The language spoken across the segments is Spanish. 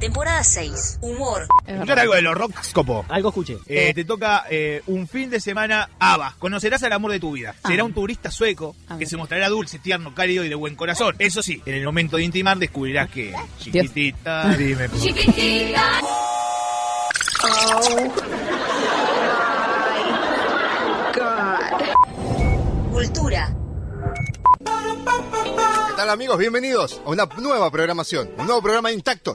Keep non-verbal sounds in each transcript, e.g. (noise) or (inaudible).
Temporada 6. Humor. Escuchar algo de los Rockscopo. Algo escuché. Eh, te toca eh, un fin de semana ABBA. Conocerás al amor de tu vida. Será Ah. un turista sueco que se mostrará dulce, tierno, cálido y de buen corazón. Eso sí, en el momento de intimar descubrirás que... Chiquitita, dime... por favor. Cultura. ¿Qué tal, amigos? Bienvenidos a una nueva programación, un nuevo programa intacto.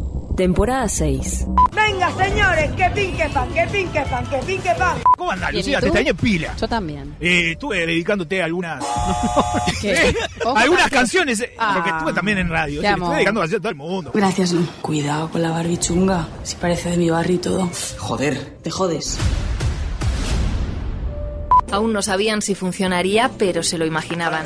Temporada 6. Venga, señores, que pinque pan, que pinque pan, que pinque pan. ¿Cómo andás, Lucía? ¿y Te extrañé pila. Yo también. Eh, estuve dedicándote a algunas... (laughs) ¿Qué? Ojo, algunas canciones, eh, Ah. porque estuve también en radio. Te sí, amo. estuve dedicando canciones a todo el mundo. Gracias, Lu. Cuidado con la barbichunga. Si parece de mi barrio y todo. Joder. Te jodes. Aún no sabían si funcionaría, pero se lo imaginaban.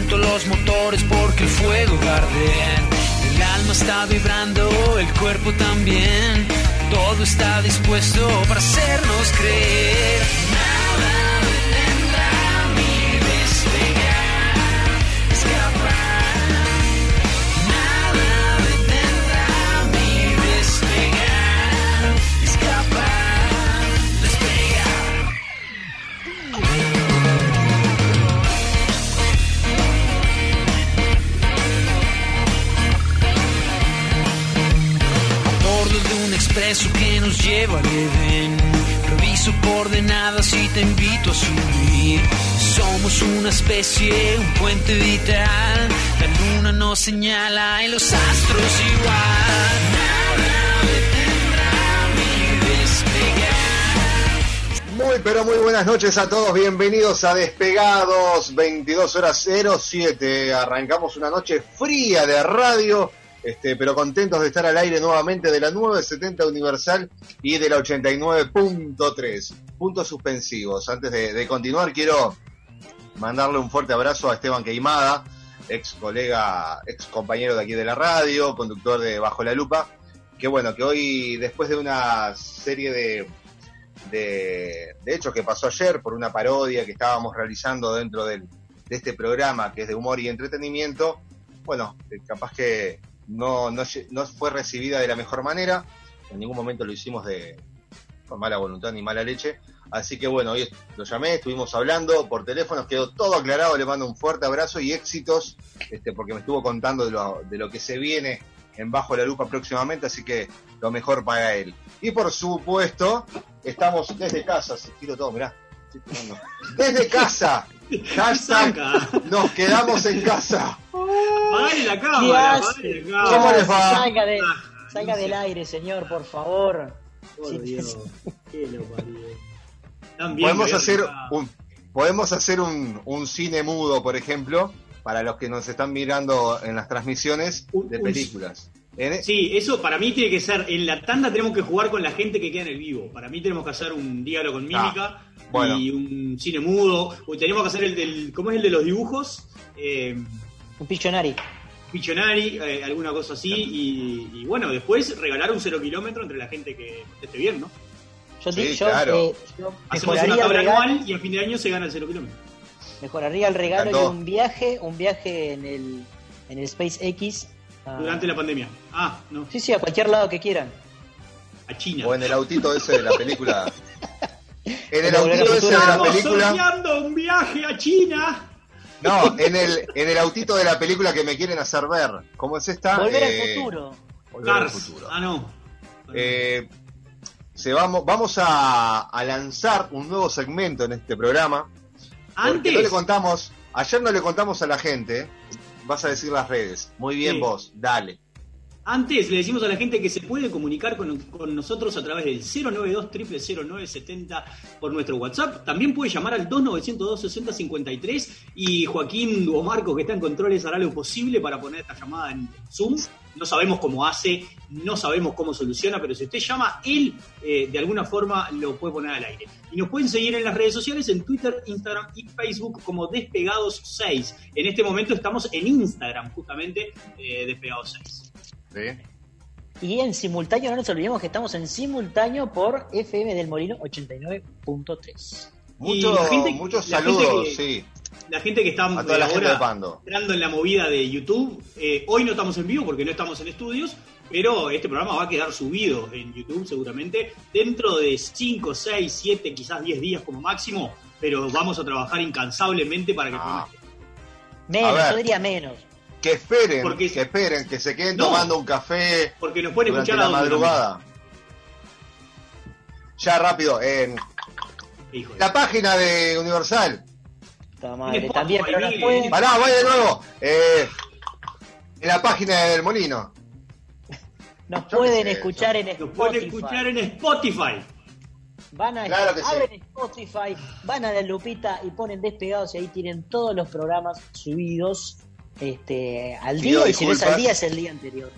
Los motores porque el fuego arde. El alma está vibrando, el cuerpo también. Todo está dispuesto para hacernos creer. Nada un expreso que nos lleva al Edén. Reviso coordenadas y te invito a subir. Somos una especie, un puente vital. La luna nos señala y los astros igual. Nada mi despegar. Muy, pero muy buenas noches a todos. Bienvenidos a Despegados, 22 horas 07. Arrancamos una noche fría de radio, este, pero contentos de estar al aire nuevamente de la 970 Universal y de la 89.3. Puntos suspensivos. Antes de, continuar, quiero mandarle un fuerte abrazo a Esteban Queimada, ex colega, ex compañero de aquí de la radio, conductor de Bajo la Lupa. Que bueno, que hoy, después de una serie de de, de hecho que pasó ayer por una parodia que estábamos realizando dentro del- de este programa que es de humor y entretenimiento, bueno, eh, capaz que no, no, no fue recibida de la mejor manera, en ningún momento lo hicimos de con mala voluntad ni mala leche, así que bueno, hoy lo llamé, estuvimos hablando por teléfono, quedó todo aclarado, le mando un fuerte abrazo y éxitos, este, porque me estuvo contando de lo, de lo que se viene en Bajo la Lupa próximamente, así que lo mejor para él. Y por supuesto, estamos desde casa, si tiro todo, mirá. estoy. (laughs) Desde casa. Hashtag, nos quedamos en casa. Apagale la ¿Qué cámara, apagale la cámara. ¿Cómo les va? Salga, de- salga del aire, señor, por favor. Por Dios, qué lo. También Podemos hacer un, podemos hacer un, un cine mudo, por ejemplo, para los que nos están mirando en las transmisiones de un- películas. En- Sí, eso para mí tiene que ser. En la tanda tenemos que jugar con la gente que queda en el vivo. Para mí tenemos que hacer un diálogo con mímica Ah, bueno. y un cine mudo. O tenemos que hacer el del. ¿Cómo es el de los dibujos? Eh, Un Pictionary. Pictionary, eh, alguna cosa así. Y, y bueno, después regalar un cero kilómetro entre la gente que esté bien, ¿no? Yo, Sí, yo, claro. eh, yo Hacemos una tabla regalo, anual y a fin de año se gana el cero kilómetro. mejoraría el regalo y Encantó. un viaje, un viaje en el, en el SpaceX. A- Durante la pandemia. Ah, no. Sí, sí, a cualquier lado que quieran. A China. o en el autito ese de la película. (laughs) En el autito ese de la Estamos película. sorteando un viaje a China. No, en el, en el autito de la película que me quieren hacer ver. ¿Cómo es esta? Volver Eh, al futuro. Volver al futuro. Ah, no. Eh, se vamos, vamos a, a lanzar un nuevo segmento en este programa. Antes. no le contamos, ayer no le contamos a la gente, vas a decir las redes. Muy bien Sí. vos, dale. Antes le decimos a la gente que se puede comunicar con, con nosotros a través del 092 0970 por nuestro WhatsApp. También puede llamar al 2902 6053 y Joaquín o Marco que está en controles hará lo posible para poner esta llamada en Zoom. No sabemos cómo hace, no sabemos cómo soluciona, pero si usted llama, él eh, de alguna forma lo puede poner al aire. Y nos pueden seguir en las redes sociales, en Twitter, Instagram y Facebook como Despegados6. En este momento estamos en Instagram, justamente, eh, Despegados6. Y en simultáneo, no nos olvidemos que estamos en simultáneo por FM del Molino 89.3. Mucho- gente- muchos saludos, que- sí. La gente que está A toda la gente ahora entrando en la movida de YouTube, eh, hoy no estamos en vivo porque no estamos en estudios, pero este programa va a quedar subido en YouTube seguramente dentro de 5, 6, 7, quizás 10 días como máximo, pero vamos a trabajar incansablemente para que Ah. Menos, ver. yo diría menos. Que esperen, Porque- que esperen, que se queden No. tomando un café Porque nos pueden escuchar la a donde madrugada. Ya rápido, en la página de Universal. Madre, también, pero pueden, Pará, voy de nuevo. Eh, en la página del Molino. Nos yo pueden sé, escuchar en Nos Spotify. pueden escuchar en Spotify. Van a Claro que sí. abren Spotify, van a la lupita y ponen despegados y ahí tienen todos los programas subidos este al Pido día y si no es al día es el día anterior.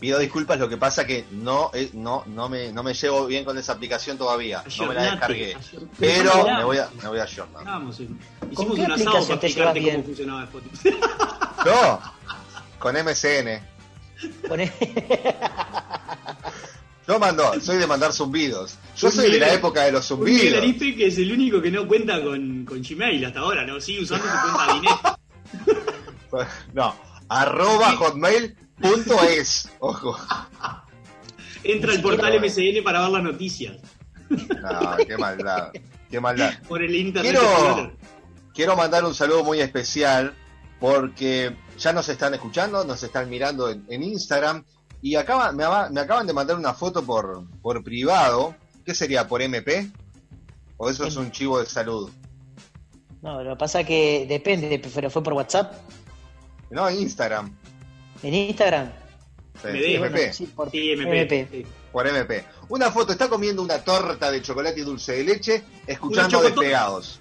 Pido disculpas, lo que pasa que no, eh, no, no, me, no me llevo bien con esa aplicación todavía. No me la descargué. Pero Pero me voy a, me voy a ayornar. Vamos, eh. ¿Con Hicimos qué un asado aplicación para te llevas cómo bien? funcionaba Spotify. (laughs) No, con MCN. Poné- (laughs) Yo mando, soy de mandar zumbidos. Yo Un soy de la época de los Un zumbidos. Arife que es el único que no cuenta con, con Gmail hasta ahora, ¿no? Sigue usando su cuenta de Inet. (laughs) No, arroba hotmail.es. Ojo. Entra al portal MCN para ver las noticias. No, qué maldad. Qué maldad. Por el internet. Quiero mandar un saludo muy especial porque ya nos están escuchando, nos están mirando en, en Instagram y acaba, me, me acaban de mandar una foto por, por privado. ¿Qué sería? ¿Por MP? ¿O eso es un chivo de salud? No, lo que pasa que depende, pero fue por WhatsApp, No, en Instagram. en Instagram. Sí. MP. Sí, por Sí, MP. MP. sí. Por MP. Una foto, está comiendo una torta de chocolate y dulce de leche, escuchando chocotorta? despegados.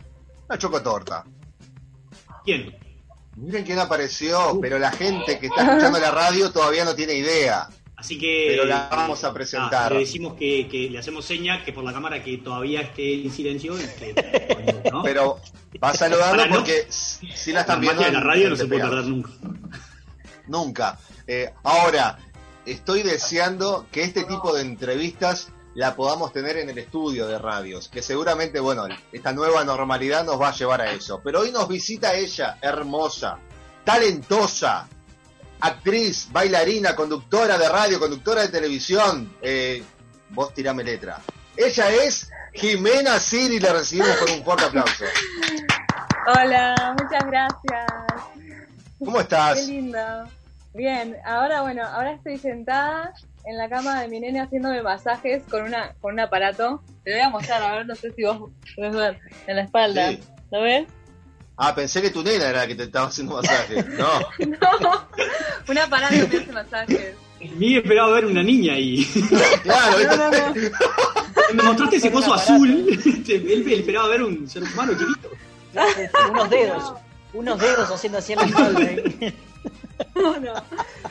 Una chocotorta. ¿Quién? Miren quién apareció, pero la gente que está escuchando la radio todavía no tiene idea. Así que. Pero la vamos a presentar. Ah, le decimos que, que le hacemos seña que por la cámara que todavía esté en silencio y que. ¿no? Pero va Para no- porque si la la están viendo. magia de la en- radio en no se puede perder nunca. Nunca. Eh, ahora, estoy deseando que este tipo de entrevistas la podamos tener en el estudio de radios, que seguramente, bueno, esta nueva normalidad nos va a llevar a eso. Pero hoy nos visita ella, hermosa, talentosa, actriz, bailarina, conductora de radio, conductora de televisión. Eh, vos tirame letra. Ella es Jimena Siri, la recibimos con un fuerte aplauso. Hola, muchas gracias. ¿Cómo Qué estás? lindo. Bien, ahora bueno, ahora estoy sentada en la cama de mi nene haciéndome masajes con una con un aparato. Te voy a mostrar, a ver, no sé si vos puedes ver en la espalda. Sí. ¿Lo ves? Ah, pensé que tu nena era la que te estaba haciendo masaje. (laughs) No. No, un aparato que hace masajes. Miguel esperaba ver una niña y (laughs) Claro, me mostraste ese coso azul. Este, Él, él esperaba ver un ser humano chiquito. unos dedos. Unos dedos haciendo así en la espalda. ¿eh? (laughs) No, no.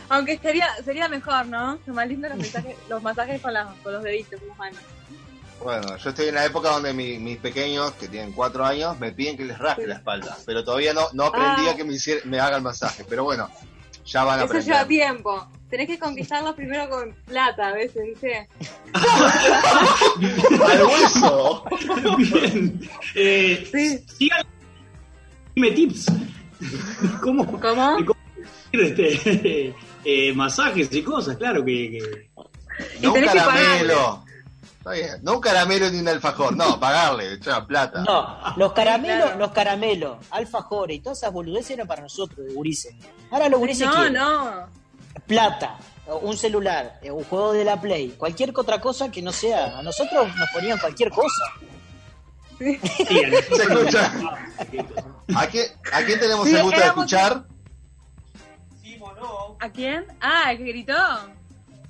Aunque sería, sería mejor, ¿no? Lo más lindo los (laughs) masajes, los masajes con, las- con los deditos, con las manos. Bueno, yo estoy en la época donde mi- mis pequeños, que tienen cuatro años, me piden que les rasque la espalda. Pero todavía no, no aprendí Ah. a que me, hiciera- me haga el masaje. Pero bueno, ya van a Eso lleva aprender. tiempo. Tenés que conquistarlos primero con plata a veces, ¿viste? (laughs) ¡Al hueso! Bien. Eh, Dime tips. ¿Cómo? ¿Cómo? (laughs) este, eh, masajes y cosas, claro que. que- No un caramelo. Está bien. No un caramelo ni un alfajor. No, pagarle, echar plata. No, los caramelos, claro. los caramelos, alfajores y todas esas boludeces eran para nosotros, de gurises. Ahora los gurises No, quieren no. plata, un celular, eh, un juego de la Play, cualquier otra cosa que no sea. A nosotros nos ponían cualquier cosa. sí, Se escucha. ¿A quién, ¿A quién tenemos Sí, el gusto de éramos- ¿A quién? Ah, el que gritó.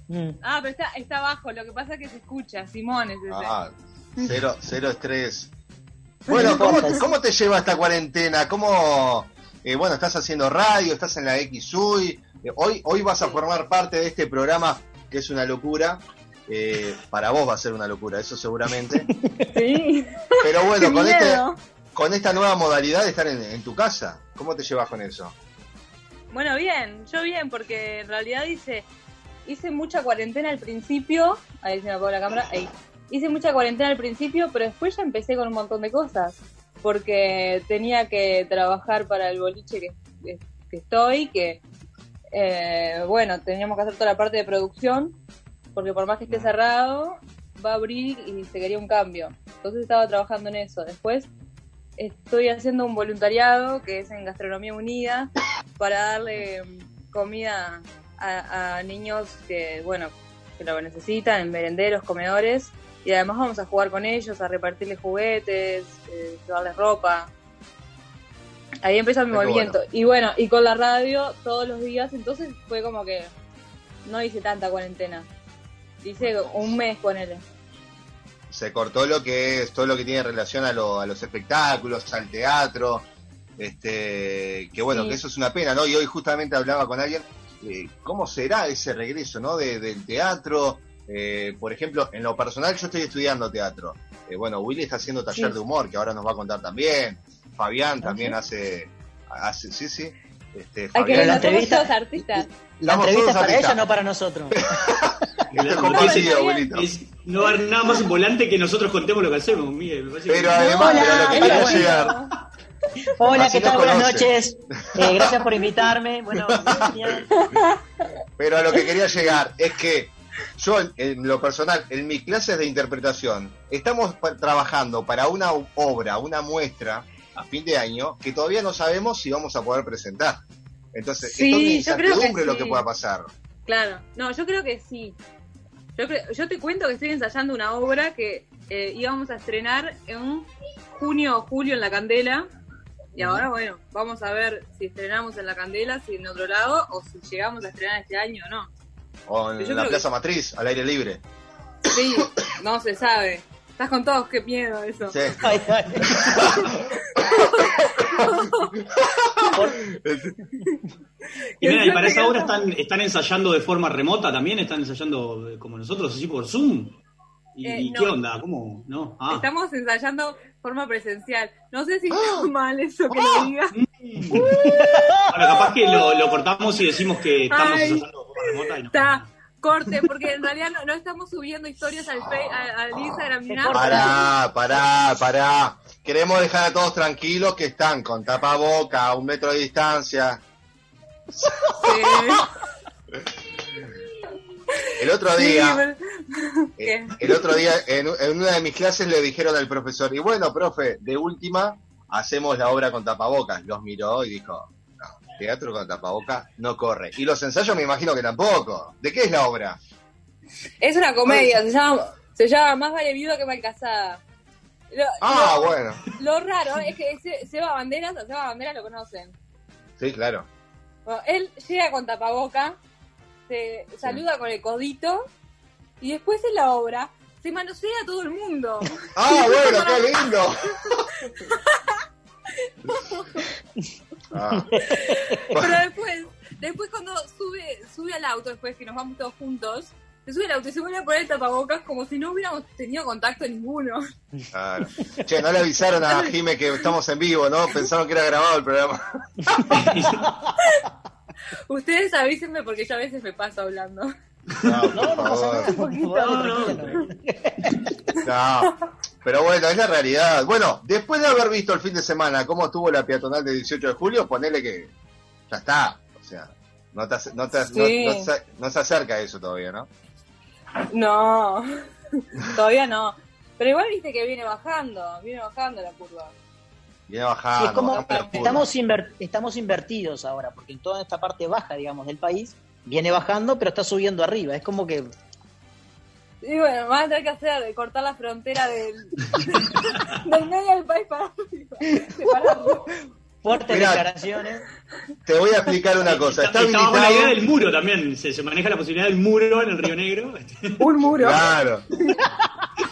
Mm. Ah, pero está, está abajo. Lo que pasa es que se escucha. Simón es ese. Ah, cero, cero estrés. (laughs) Bueno, ¿cómo, cómo te lleva esta cuarentena? ¿Cómo, eh, bueno, estás haciendo radio, estás en la XUI? Eh, hoy, hoy vas a formar parte de este programa que es una locura. Eh, para vos va a ser una locura, eso seguramente. (laughs) Sí. Pero bueno, con, este, con esta nueva modalidad de estar en, en tu casa, ¿cómo te llevas con eso? Bueno, bien. Yo bien, porque en realidad hice, hice mucha cuarentena al principio. Ahí se me apagó la cámara. Ahí. Hice mucha cuarentena al principio, pero después ya empecé con un montón de cosas. Porque tenía que trabajar para el boliche que, que estoy, que, eh, bueno, teníamos que hacer toda la parte de producción, porque por más que esté cerrado, va a abrir y se quería un cambio. Entonces estaba trabajando en eso. Después estoy haciendo un voluntariado que es en Gastronomía Unida para darle mm, comida a, a niños que, bueno, que lo necesitan, en merenderos, comedores. Y además vamos a jugar con ellos, a repartirles juguetes, eh, llevarles ropa. Ahí empieza mi movimiento. bueno. Y bueno, y con la radio todos los días, entonces fue como que no hice tanta cuarentena. Hice un mes con él. se cortó lo que es todo lo que tiene relación a, lo- a los espectáculos, al teatro, este, que bueno, Sí. que eso es una pena, ¿no? Y hoy justamente hablaba con alguien, eh, ¿cómo será ese regreso, ¿no? De- del teatro, Eh, por ejemplo, en lo personal yo estoy estudiando teatro, Eh, bueno, Willy está haciendo taller Sí. de humor, que ahora nos va a contar también, Fabián ¿Ah, también hace, hace, sí, sí, este, Hay que Fabián, la ver, entrevista- todos artistas. La entrevista para artistas. ella, no para nosotros. (laughs) Esto es abuelito. no va a haber nada más volante que nosotros contemos lo que hacemos, Miguel. Me parece Pero que- además, pero a lo que Hola, quería bueno. llegar, Hola, Así ¿qué tal? Buenas noches. Eh, gracias por invitarme. Bueno, (laughs) gracias. Pero a lo que quería llegar es que yo, en, lo personal, en mis clases de interpretación, estamos trabajando para una obra, una muestra a fin de año que todavía no sabemos si vamos a poder presentar. Entonces, Sí, es una creo que incertidumbre lo sí. que pueda pasar. Claro, no, yo creo que sí. Yo, cre- yo te cuento que estoy ensayando una obra que eh, íbamos a estrenar en junio o julio en La Candela. Y ahora, bueno, vamos a ver si estrenamos en La Candela, si en otro lado, o si llegamos a estrenar este año o no. O en la Plaza Matriz, al aire libre. Sí, no se sabe. Estás con todos, qué miedo eso. Sí. (laughs) Ay, ay. Y, mira, y para esa que- están, están ensayando de forma remota también, están ensayando eh, como nosotros, así por Zoom. ¿Y, Eh, no. qué onda? ¿Cómo? ¿No? Ah. Estamos ensayando forma presencial. No sé si está mal eso que lo diga. Ahora, capaz que lo, lo cortamos y decimos que estamos Ay. ensayando de forma remota y no. Está, corte, porque en realidad no, no estamos subiendo historias al, fe- a- al Instagram ni nada. Pará, pará, pará. Queremos dejar a todos tranquilos que están con tapaboca a un metro de distancia. Sí. (laughs) El otro día, Eh. El otro día, en, en una de mis clases, le dijeron al profesor, y bueno, profe, de última, hacemos la obra con tapabocas. Los miró y dijo, no, teatro con tapabocas no corre. Y los ensayos me imagino que tampoco. ¿De qué es la obra? Es una comedia, se llama, se llama Más vale viuda que mal casada. Lo, Ah, lo- bueno. lo raro es que Se- Seba Banderas, a Seba Banderas lo conocen. Sí, claro. Bueno, él llega con tapaboca se saluda con el codito y después en la obra se manosea a todo el mundo. Ah, (laughs) bueno, qué lindo. Ah. Pero después, después cuando sube, sube al auto, después que nos vamos todos juntos, se sube al auto y se vuelve a poner el tapabocas como si no hubiéramos tenido contacto ninguno. Claro. Che, no le avisaron a Jime que estamos en vivo, ¿no? Pensaron que era grabado el programa. (laughs) (laughs) Ustedes avísenme porque yo a veces me paso hablando. No. No, no. No, pero bueno, es la realidad. Bueno, después de haber visto el fin de semana cómo estuvo la peatonal de 18 de julio, ponele que ya está. O sea, no, te, no, te- Sí. no- no se, no se acerca a eso todavía, ¿no? No, (laughs) todavía no. Pero igual viste que viene bajando, viene bajando la curva. Viene Sí, bajando. es como estamos, inver- estamos invertidos ahora, porque en toda esta parte baja, digamos, del país, viene bajando, pero está subiendo arriba. Es como que Y bueno, van a tener que hacer, cortar la frontera del, del medio del país para separarlo. fuertes Mirá. declaraciones. Te voy a explicar una cosa. Está con la idea del muro también. Se, se maneja la posibilidad del muro en el Río Negro. Un muro. Claro.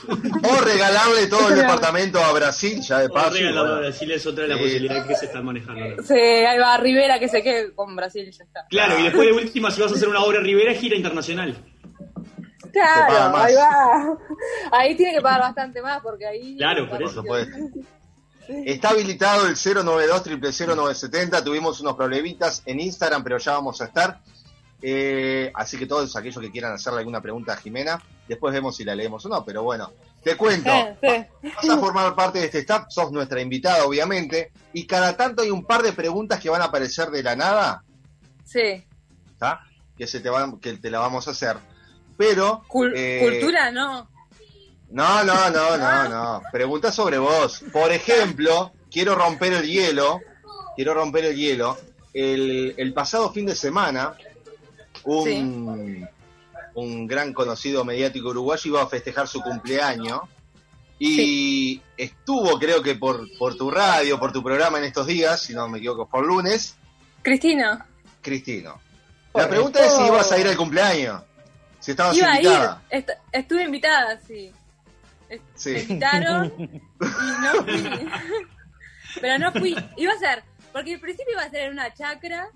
O regalarle todo el departamento a Brasil, ya de paso. Regalado bueno. a Brasil es otra de las Sí. posibilidades que se están manejando. Sí, ahí va Rivera que se quede con Brasil ya está. Claro, y después de última, si vas a hacer una obra Rivera, gira internacional. Claro, ahí va. Ahí tiene que pagar bastante más porque ahí. Claro, por eso. supuesto. Está habilitado el 092 0970 Tuvimos unos problemitas en Instagram, pero ya vamos a estar. Eh, así que todos aquellos que quieran hacerle alguna pregunta a Jimena, después vemos si la leemos o no. Pero bueno, te cuento. Eh, (laughs) sí. Vas a formar parte de este staff, sos nuestra invitada, obviamente. Y cada tanto hay un par de preguntas que van a aparecer de la nada, Sí. ¿tá? Que, se te van, que te la vamos a hacer. Pero. Cul- eh, Cultura no. No, no, no, no, no. (laughs) Pregunta sobre vos. Por ejemplo, quiero romper el hielo. Quiero romper el hielo. El, el pasado fin de semana, un, un gran conocido mediático uruguayo iba a festejar su cumpleaños. Y estuvo, creo que por, por tu radio, por tu programa en estos días, si no me equivoco, por lunes, Cristina. Cristino. La pregunta es si ibas a ir al cumpleaños. Si estabas Iba a ir. invitada. Est- estuve invitada, sí. Me Sí. invitaron (laughs) y no fui. (laughs) Pero no fui. Iba a ser, porque al principio iba a ser en una chacra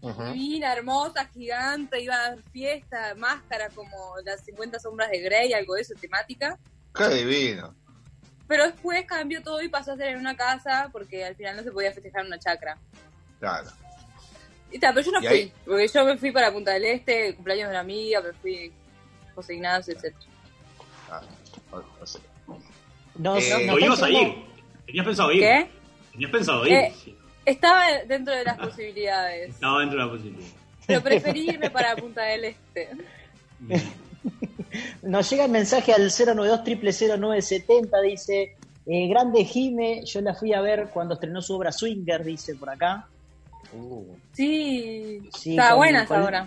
Ujú. divina, hermosa, gigante, iba a dar fiesta, máscara como las 50 sombras de Grey, algo de eso, temática. Qué divino. Pero después cambió todo y pasó a ser en una casa porque al final no se podía festejar en una chacra. Claro. Y tal, pero yo no fui, ahí- porque yo me fui para Punta del Este, cumpleaños de una amiga, me fui José Ignacio, etc. Ah, No, Eh, no, o no ibas a ir. Tenías pensado ir. ¿Qué? Tenías pensado ir. Eh, sí. Estaba dentro de las posibilidades, Estaba dentro de la posibilidad. pero preferí irme para Punta del Este. Nos llega el mensaje al 092 0970 dice, eh, grande Jime, yo la fui a ver cuando estrenó su obra Swinger, dice por acá. Sí, Sí, está con- buena con- esa hora.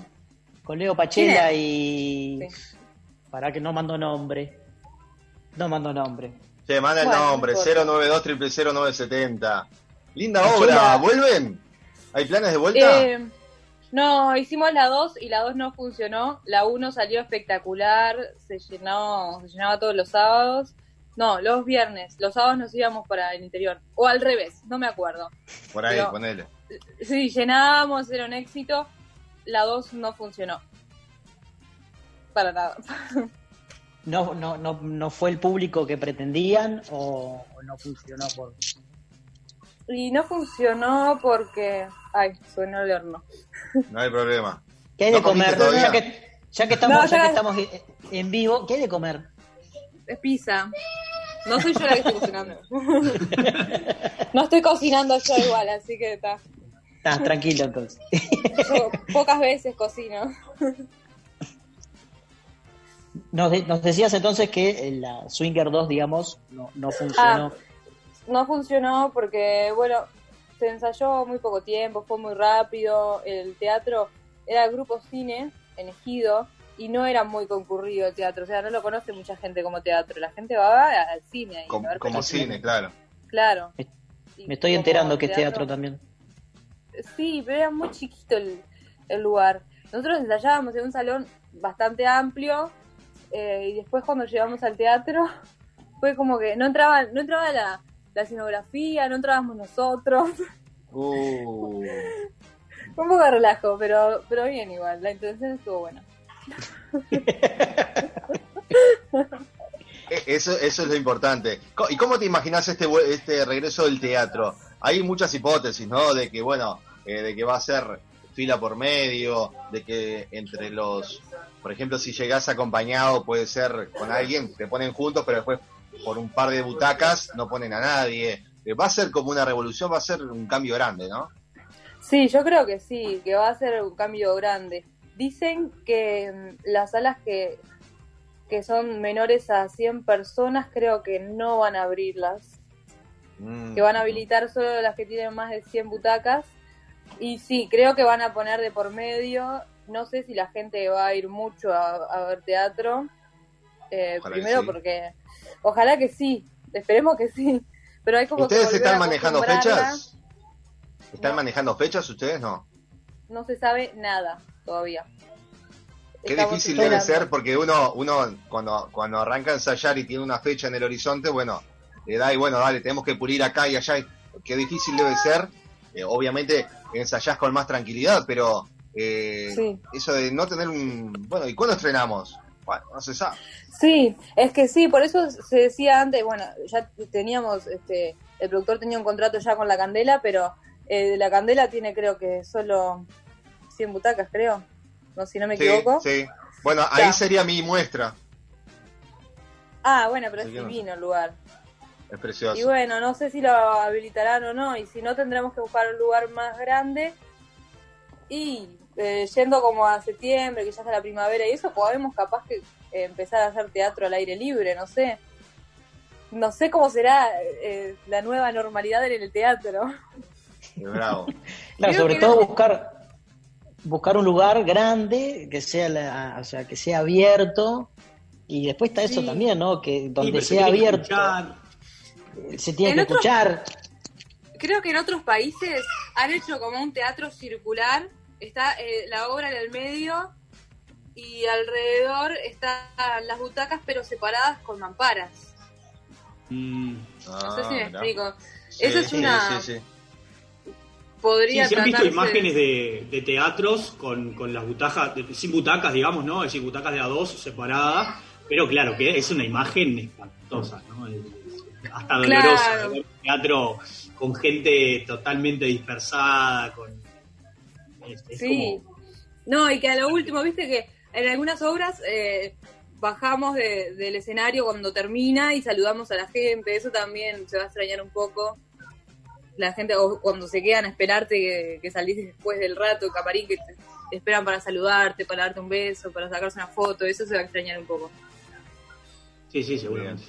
Con Leo Pachela ¿Quién y... Para que no mando nombre. No mando nombre. Te manda el nombre, no importa. 092 0970 Linda obra, ¿vuelven? ¿Hay planes de vuelta? Eh, no, hicimos la 2 y la 2 no funcionó. La 1 salió espectacular, se llenó, se llenaba todos los sábados. No, los viernes. Los sábados nos íbamos para el interior. O al revés, no me acuerdo. Por ahí, pero- ponele. Sí, llenábamos, era un éxito. La 2 no funcionó. Para nada. (laughs) No, no, no, no fue el público que pretendían o, o no funcionó por... Y no funcionó porque... Ay, suena el horno. No hay problema. ¿Qué hay ¿No de comer? Ya que, ya que estamos, No, ya ya- que estamos en- vivo, ¿qué hay de comer? Es pizza. No soy yo la que estoy cocinando. (laughs) no estoy cocinando yo igual, así que está. Ah, tranquilo entonces. Yo pocas veces cocino. Nos, de- nos decías entonces que eh, la Swinger 2, digamos, no, no funcionó. Ah, no funcionó porque, bueno, se ensayó muy poco tiempo, fue muy rápido. El teatro era el grupo cine en Ejido y no era muy concurrido el teatro. O sea, no lo conoce mucha gente como teatro. La gente va al cine ahí. a Como, ver como cine, claro. Claro. Me estoy enterando que es teatro- teatro también. Sí, pero era muy chiquito el, el lugar. nosotros ensayábamos en un salón bastante amplio eh, y después cuando llegamos al teatro (laughs) fue como que no entraba, no entraba la, la escenografía, no entrábamos nosotros. (laughs) Uh. Fue un poco de relajo, pero, pero bien igual, la intención estuvo buena. (laughs) E- Eso, eso es lo importante. ¿Y cómo te imaginas este, este regreso del teatro? Hay muchas hipótesis, ¿no? De que, bueno, eh, de que va a ser fila por medio, de que entre los, por ejemplo, si llegás acompañado puede ser con alguien, te ponen juntos, pero después por un par de butacas no ponen a nadie. Eh, Va a ser como una revolución, va a ser un cambio grande, ¿no? Sí, yo creo que sí, que va a ser un cambio grande. Dicen que mm, las salas que, que son menores a 100 personas creo que no van a abrirlas, Mm. que van a habilitar solo las que tienen más de 100 butacas. Y sí, creo que van a poner de por medio, no sé si la gente va a ir mucho a, a ver teatro, eh, primero sí. porque, ojalá que sí, esperemos que sí, pero hay como que ¿Ustedes volver están manejando fechas? ¿Están manejando fechas ustedes? No. No se sabe nada todavía. Qué Estamos difícil debe ser porque uno, uno cuando, cuando arranca a ensayar y tiene una fecha en el horizonte, bueno, le da y bueno, dale, tenemos que pulir acá y allá. Qué difícil debe ser. Eh, obviamente ensayás con más tranquilidad, pero eh, Sí. eso de no tener un... Bueno, ¿y cuándo estrenamos? Bueno, no se sabe. Sí, es que sí, por eso se decía antes, bueno, ya teníamos, este, el productor tenía un contrato ya con la Candela, pero eh, la Candela tiene creo que solo 100 butacas, creo, no si no me Sí, equivoco. sí. Bueno, Ya. ahí sería mi muestra. Ah, bueno, pero es divino el lugar. Es precioso. Y bueno, no sé si lo habilitarán o no, y si no tendremos que buscar un lugar más grande. Y eh, yendo como a septiembre, que ya está la primavera y eso, podemos capaz que eh, empezar a hacer teatro al aire libre, no sé. No sé cómo será eh, la nueva normalidad en el teatro. Bravo. (laughs) Claro, sobre que todo no- buscar buscar un lugar grande que sea la, o sea, que sea abierto y después está eso Sí. también, ¿no? Que donde sea abierto escuchar. se tiene En que otros- escuchar. Creo que en otros países han hecho como un teatro circular, está eh, la obra en el medio y alrededor están las butacas pero separadas con mamparas. Mm. No sé si me Ah, mirá. explico. Sí, Eso es sí, una... sí, sí. Podría Sí, se han visto imágenes de, de teatros con, con las butacas, de- sin butacas, digamos, ¿no? Es decir, butacas de a dos separadas, pero claro, que es una imagen espantosa, ¿no? Es- Hasta dolorosa. Claro. ver un teatro con gente totalmente dispersada, con... Es, es Sí. como... No, y que a lo último, viste que en algunas obras eh, bajamos de- del escenario cuando termina y saludamos a la gente, eso también se va a extrañar un poco. La gente, o cuando se quedan a esperarte que, que salís después del rato, el camarín, que te, te esperan para saludarte, para darte un beso, para sacarse una foto, eso se va a extrañar un poco. Sí, sí, seguramente.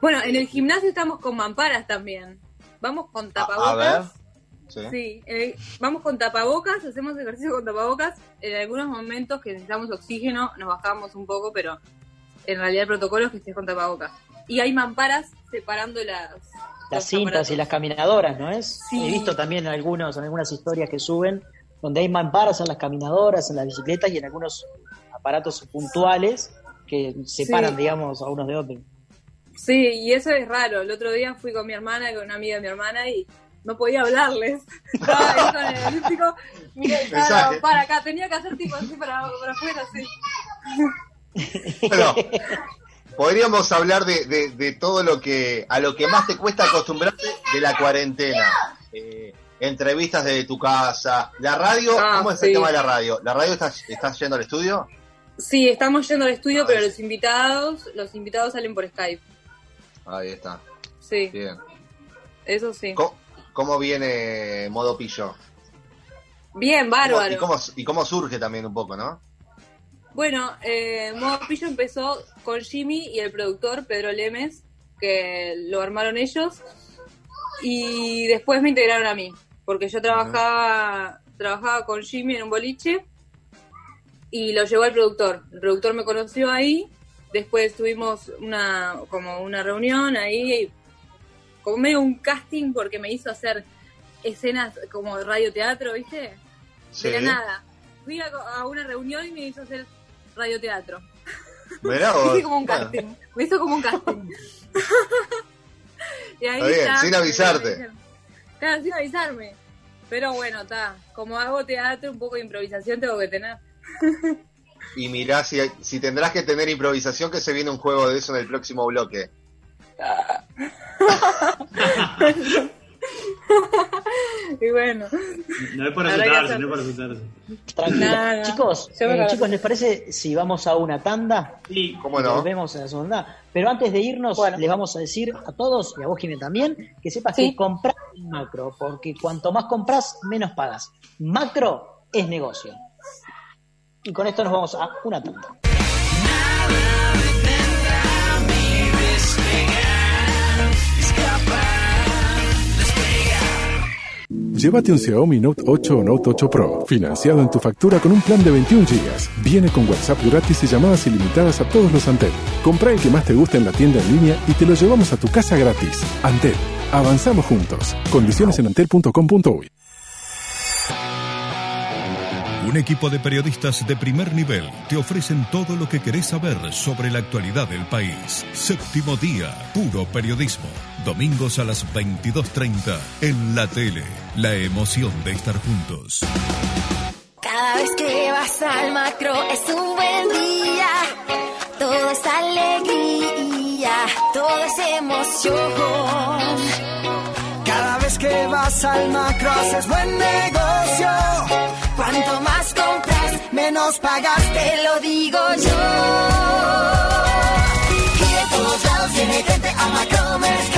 Bueno, en el gimnasio estamos con mamparas también. Vamos con A, tapabocas. Sí. Sí, eh, vamos con tapabocas, hacemos ejercicio con tapabocas. En algunos momentos que necesitamos oxígeno nos bajamos un poco, pero en realidad el protocolo es que estés con tapabocas. Y hay mamparas separando las... Las cintas aparatos. y las caminadoras, ¿no es? Sí. He visto también en algunos, en algunas historias que suben, donde hay mamparas en las caminadoras, en las bicicletas y en algunos aparatos puntuales que separan, Sí. digamos, a unos de otros. Sí, y eso es raro. El otro día fui con mi hermana, con una amiga de mi hermana, y no podía hablarles. (laughs) Estaba ahí con el la Mensaje. mampara acá, tenía que hacer tipo así para, para afuera, así. Bueno, (laughs) podríamos hablar de, de- de todo lo que a lo que más te cuesta acostumbrarte de la cuarentena. Eh, entrevistas desde tu casa, la radio, Ah, ¿cómo es sí. el tema de la radio? ¿La radio estás, estás yendo al estudio? Sí, estamos yendo al estudio, pero los invitados, los invitados salen por Skype. Ahí está. Sí, Bien. eso sí. ¿Cómo, cómo viene modo pillo? Bien, ¿Cómo- bárbaro. y, cómo, y cómo surge también un poco, ¿no? Bueno, eh, Modo Pillo empezó con Jimmy y el productor Pedro Lemes, que lo armaron ellos, y después me integraron a mí, porque yo trabajaba, trabajaba con Jimmy en un boliche y lo llevó al productor. El productor me conoció ahí, después tuvimos una como una reunión ahí, como medio un casting porque me hizo hacer escenas como radioteatro, ¿viste? Sí. De la nada. fui a, a una reunión y me hizo hacer radioteatro. Mirá (laughs) vos. Hice como un Bueno, casting. Me hizo como un casting. (laughs) y ahí Está bien, sin avisarte. Claro, sin avisarme. Pero bueno, está. Como hago teatro, un poco de improvisación tengo que tener. Y mirá si, si tendrás que tener improvisación, que se viene un juego de eso en el próximo bloque. (laughs) (laughs) y bueno. No es para asustarse, no es para asustarse. Chicos, eh, chicos, ¿les parece si vamos a una tanda? Sí, ¿Cómo no? Nos vemos en la segunda. Pero antes de irnos, les vamos a decir a todos, y a vos, Jimé, también, que sepas Sí. que comprar en macro, porque cuanto más compras, menos pagas. Macro es negocio. Y con esto nos vamos a una tanda. Llévate un Xiaomi Note 8 o Note 8 Pro, financiado en tu factura con un plan de 21 GB. Viene con WhatsApp gratis y llamadas ilimitadas a todos los Antel. Compra el que más te guste en la tienda en línea y te lo llevamos a tu casa gratis. Antel, avanzamos juntos. Condiciones en antel.com.uy. Un equipo de periodistas de primer nivel te ofrecen todo lo que querés saber sobre la actualidad del país. Séptimo día, puro periodismo. Domingos a las 22.30 en la tele. La emoción de estar juntos. Cada vez que vas al macro es un buen día. Todo es alegría, todo es emoción. Cada vez que vas al macro haces buen negocio. Cuanto más compras, Menos pagas, te lo digo yo. Y de todos lados viene gente a macromercado.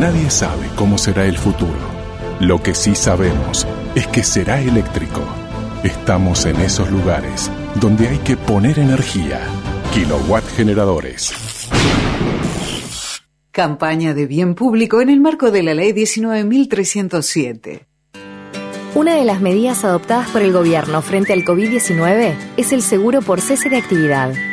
Nadie sabe cómo será el futuro. Lo que sí sabemos es que será eléctrico. Estamos en esos lugares donde hay que poner energía. Kilowatt generadores. Campaña de bien público en el marco de la Ley 19.307. Una de las medidas adoptadas por el gobierno frente al COVID-19 es el seguro por cese de actividad.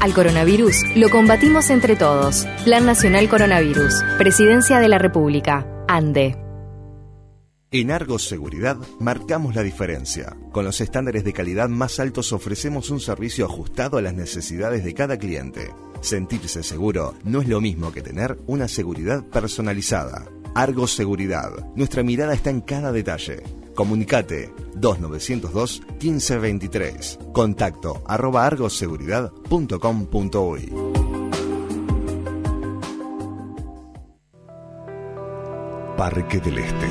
Al coronavirus lo combatimos entre todos. Plan Nacional Coronavirus. Presidencia de la República. ANDE. En Argos Seguridad marcamos la diferencia. Con los estándares de calidad más altos ofrecemos un servicio ajustado a las necesidades de cada cliente. Sentirse seguro no es lo mismo que tener una seguridad personalizada. Argos Seguridad. Nuestra mirada está en cada detalle. Comunicate 2902 1523. Contacto arroba argoseguridad.com.uy. Parque del Este.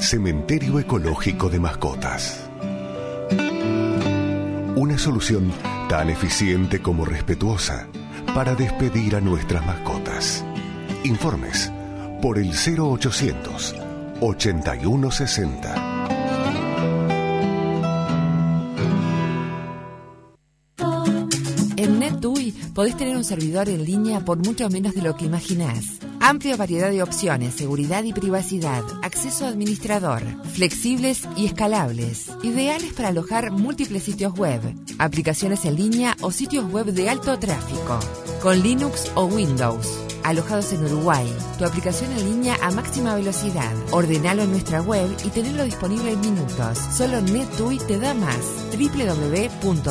Cementerio ecológico de mascotas. Una solución tan eficiente como respetuosa para despedir a nuestras mascotas. Informes por el 0800 8160. En NetUI podés tener un servidor en línea por mucho menos de lo que imaginás. Amplia variedad de opciones, seguridad y privacidad, acceso administrador, flexibles y escalables, ideales para alojar múltiples sitios web, aplicaciones en línea o sitios web de alto tráfico, con Linux o Windows. Alojados en Uruguay, tu aplicación en línea a máxima velocidad. Ordenalo en nuestra web y tenerlo disponible en minutos. Solo NetUI te da más. www.netui.net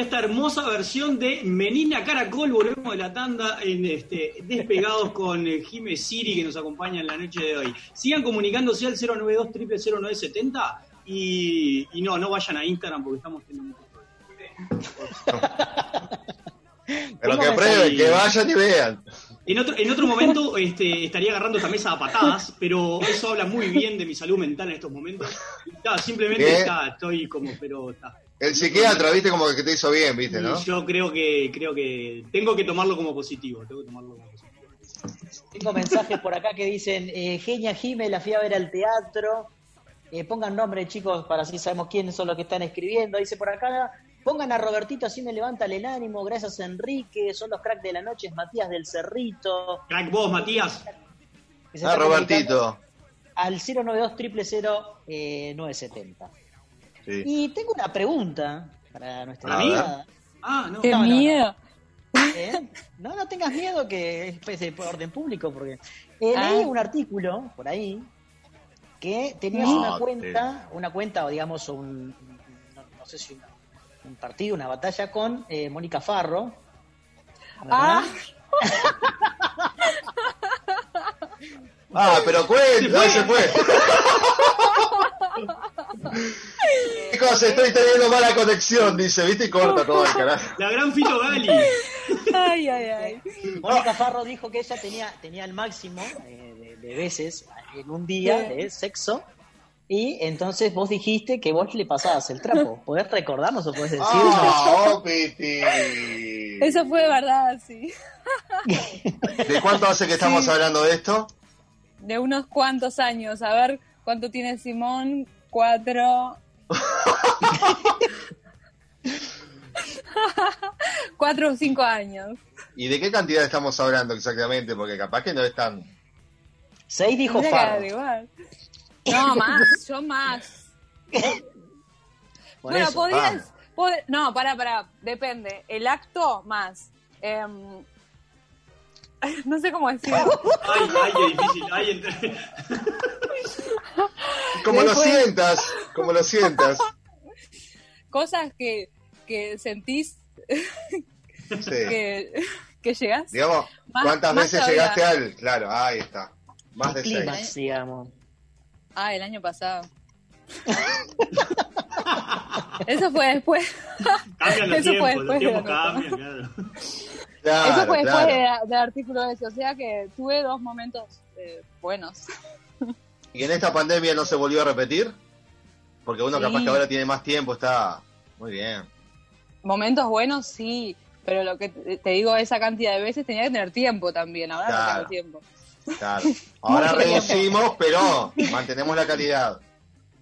y esta hermosa versión de Menina Caracol, volvemos de la tanda en este, despegados (laughs) con eh, Jime Siri que nos acompaña en la noche de hoy. Sigan comunicándose al 092 0970 y, y no, no vayan a Instagram porque estamos teniendo muchos Pero que prueben, que vayan y vean. En otro, en otro momento este, estaría agarrando esta mesa a patadas, pero eso habla muy bien de mi salud mental en estos momentos. Y, ta, simplemente está, estoy como, pero está. El psiquiatra, viste, como que te hizo bien, viste, ¿no? Yo creo que, creo que tengo que tomarlo como positivo. Tengo que tomarlo como positivo. Tengo mensajes por acá que dicen, eh, Genia Jime, la fui a ver al teatro. Eh, pongan nombre, chicos, para así sabemos quiénes son los que están escribiendo. Dice por acá, pongan a Robertito, así me levantan el ánimo. Gracias, Enrique. Son los cracks de la noche, es Matías del Cerrito. Crack vos, Matías. Ah, Robertito. Al 092 000 970. Sí. Y tengo una pregunta para nuestra invitada. Ah, no. ¡Qué No, no, no. miedo! ¿Eh? No, no tengas miedo que es pues, de orden público, porque eh, Ah. leí un artículo por ahí que tenías No, una te- cuenta, una cuenta o digamos un, no, no sé si una- un partido, una batalla con eh, Mónica Farro. Ah, Ah, pero cuenta, se fue. (laughs) Chicos, estoy teniendo mala conexión, dice, viste, y corta todo el carajo. La gran Fito Gali. ay, ay, ay. Mónica Farro dijo que ella tenía, tenía el máximo eh, de, de veces en un día de sexo. Y entonces vos dijiste que vos le pasabas el trapo. ¿Podés recordarnos o podés decirnos? Ah, (laughs) oh, Piti. Eso fue de verdad, sí. ¿De cuánto hace que estamos Sí. hablando de esto? De unos cuantos años. A ver cuánto tiene Simón. Cuatro. (laughs) Cuatro o cinco años. ¿Y de qué cantidad estamos hablando exactamente? Porque capaz que no es tan... Seis dijo Farro. No, más, yo más. (laughs) Por bueno, eso. podrías. pod- no, para, para, depende. El acto más. Em, (laughs) no sé cómo decirlo. Ay, ay, difícil. Ay, entre- Como lo sientas, como lo sientas. (laughs) Cosas que, que sentís Sí. (laughs) que, que llegas. Digamos, ¿cuántas más veces llegaste al...? Claro, ahí está. Más de seis. Clímax, digamos. Ah, el año pasado. (laughs) Eso fue después. Cambian los Eso fue tiempos, los después de cambian, claro. Claro, Eso fue claro. después de- del artículo ese. O sea que tuve dos momentos eh, buenos. ¿Y en esta pandemia no se volvió a repetir? Porque uno Sí. capaz que ahora tiene más tiempo, está... Muy bien. Momentos buenos, sí. Pero lo que te digo, esa cantidad de veces tenía que tener tiempo también. Ahora Claro. no tengo tiempo. Claro. (laughs) Ahora reducimos, pero mantenemos la calidad.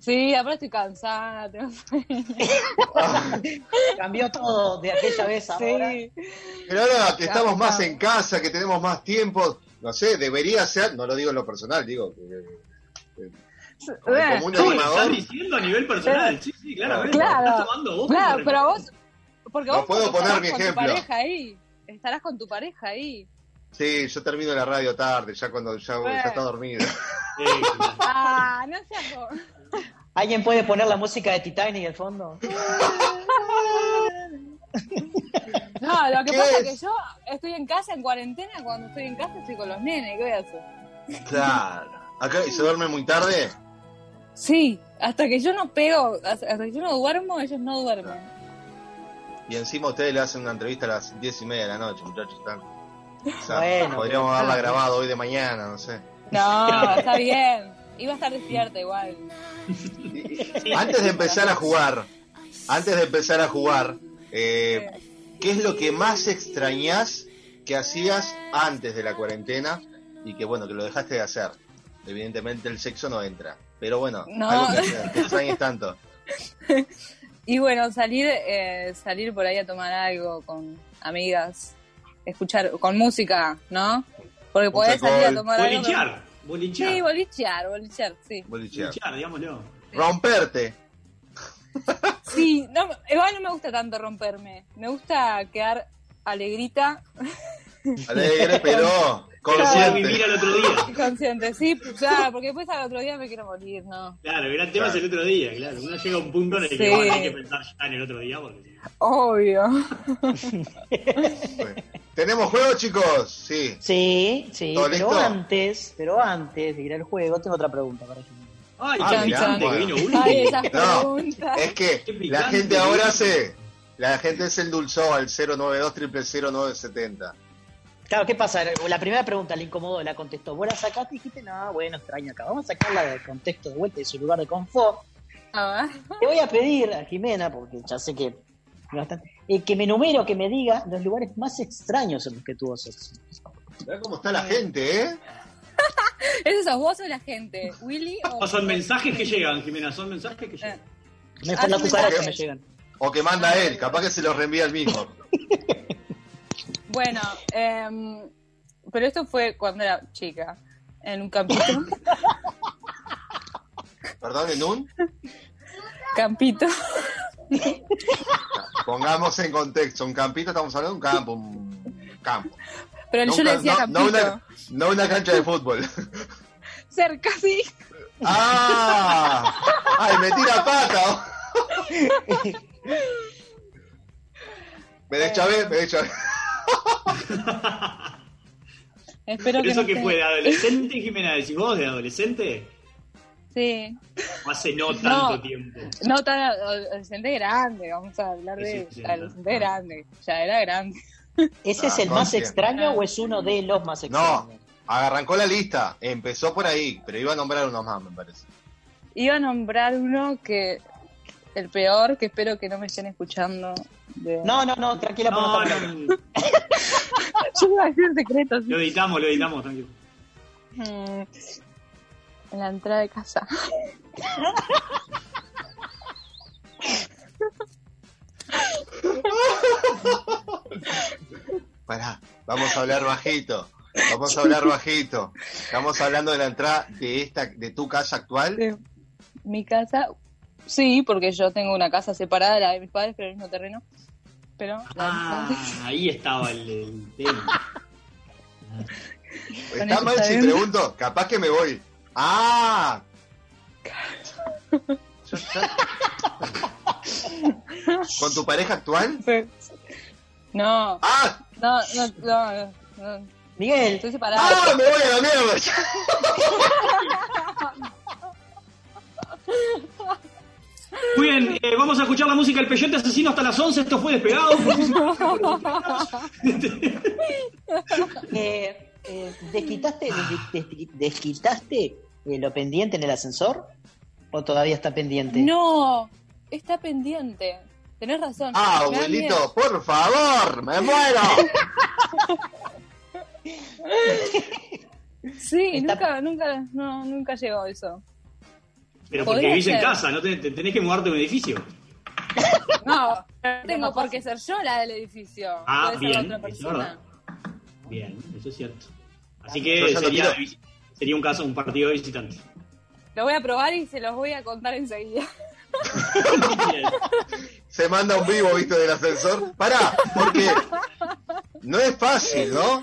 Sí, ahora estoy cansada. tengo sueño. (laughs) Cambió todo de aquella vez ahora. Sí. Pero ahora que estamos más en casa, que tenemos más tiempo, no sé, debería ser, no lo digo en lo personal, digo, eh, como Eh, un lo animador, estás diciendo a nivel personal. Sí, sí. Claro. Estás tomando vos Claro, como pero vos. Porque No vos puedo poner mi con ejemplo. tu pareja ahí. Estarás con tu pareja ahí. sí, yo termino la radio tarde, ya cuando ya, ya está dormido. (laughs) Sí, claro. Ah, no seas. ¿Alguien puede poner la música de Titanic al fondo? No, lo que ¿Qué pasa es es? que yo estoy en casa en cuarentena. Cuando estoy en casa estoy con los nenes. ¿Qué voy a hacer? Claro. Acá, ¿Y se duerme muy tarde? Sí, hasta que yo no pego, hasta que yo no duermo, ellos no duermen. Y encima ustedes le hacen una entrevista a las diez y media de la noche, muchachos. Están... O sea, Bueno, podríamos haberla grabado hoy de mañana, no sé. No, está bien. Iba a estar despierta igual. Antes de empezar a jugar, antes de empezar a jugar, eh, ¿qué es lo que más extrañás que hacías antes de la cuarentena y que bueno, que lo dejaste de hacer? Evidentemente el sexo no entra, pero bueno, No. algo que, que extrañes tanto. (laughs) Y bueno, salir, eh, salir por ahí a tomar algo con amigas, escuchar, con música, ¿no? Porque podés salir a tomar algo. Bolichear, bolichear. Sí, bolichear, bolichear, sí. Bolichear. Bolichear, digámoslo. Romperte. (laughs) Sí, no, igual no me gusta tanto romperme. Me gusta quedar alegrita. Alegre, pero (laughs) Pero vivir consciente. al otro día. (laughs) Consciente, sí, ya, porque después al otro día me quiero morir, ¿no? Claro, el gran tema es el otro día, claro. Uno llega a un punto en el que Sí. bueno, hay que pensar ya en el otro día porque Obvio. ¿Tenemos juego, chicos? Sí. Sí, sí, ¿Todo pero listo? antes, pero antes de ir al juego, tengo otra pregunta para Jimena. Ay, Ah, mirá, picante que vino último. Ay, esas No, preguntas. es que Qué la picante, gente ahora se... La gente se endulzó al 092 0970 Claro, ¿qué pasa? La primera pregunta le incomodó, la contestó. Vos la sacaste y dijiste, no, bueno, extraño acá. Vamos a sacarla del contexto de vuelta de su lugar de confort. Te voy a pedir a Jimena, porque ya sé que bastante, eh, que me enumere o que me diga los lugares más extraños en los que tuvo sexo. Mirá cómo está la gente, ¿eh? (laughs) ¿Es sos vos o la gente? ¿Willy o.? Son mensajes que llegan, Jimena, son mensajes que llegan. Mejor Ah, las cucarachas me llegan. O que manda él, capaz que se los reenvía el mismo. (laughs) Bueno, em, pero esto fue cuando era chica, en un campito. (laughs) Perdón, en un... campito. (laughs) Pongamos en contexto, un campito, estamos hablando de un campo, un campo. Pero No yo le decía no, campito. no una, no una cancha de fútbol. (laughs) Cerca, sí. ¡Ah! ¡Ay, me tira pata! Me deschavé, me deschavé. Espero que ¿Eso no que te- fue de adolescente, Jimena? ¿Decís vos de adolescente? Sí. ¿O hace no tanto No. tiempo? No tan adolescente grande, vamos a hablar de Sí, sí, adolescente grande. Ya era grande. ¿Ese es Ah, el más extraño o es uno de los más No, extraños? arrancó la lista, empezó por ahí, pero iba a nombrar unos más, me parece. Iba a nombrar uno que. El peor, que espero que no me estén escuchando. De- No, no, no, tranquila, por No, no, no, Yo iba a decir secretos. lo editamos, lo editamos, tranquilo. Mm, En la entrada de casa. Pará, vamos a hablar bajito. Vamos a hablar bajito. Estamos hablando de la entrada de esta, de tu casa actual. Mi casa, sí, porque yo tengo una casa separada de la de mis padres, pero en el mismo terreno. Pero Ah, ahí estaba el, el tema. Está mal si bien. pregunto, capaz que me voy. ¡Ah! ¿Con tu pareja actual? No. ¡Ah! No, no, no, no. Miguel. Estoy separada. ¡Ah! ¡Me voy a la mierda! (laughs) Muy bien, eh, vamos a escuchar la música del Peyote Asesino hasta las 11. Esto fue despegado. (laughs) Eh, eh, ¿Desquitaste, des- des- desquitaste eh, lo pendiente en el ascensor? ¿O todavía está pendiente? No, está pendiente. Tenés razón. ¡Ah, abuelito, miedo. por favor! ¡Me muero! Sí, Está- nunca, nunca, no, nunca llegó eso. Pero porque vivís en casa, no te, te- tenés que mudarte a un edificio. No, no tengo por qué ser yo la del edificio. Ah, Puede ser bien, otra eso es persona. Bien, eso es cierto. Así que sería, sería un caso, un partido de visitantes. Lo voy a probar y se los voy a contar enseguida. (laughs) Se manda un vivo, ¿viste? Del ascensor. Pará, porque no es fácil, ¿no?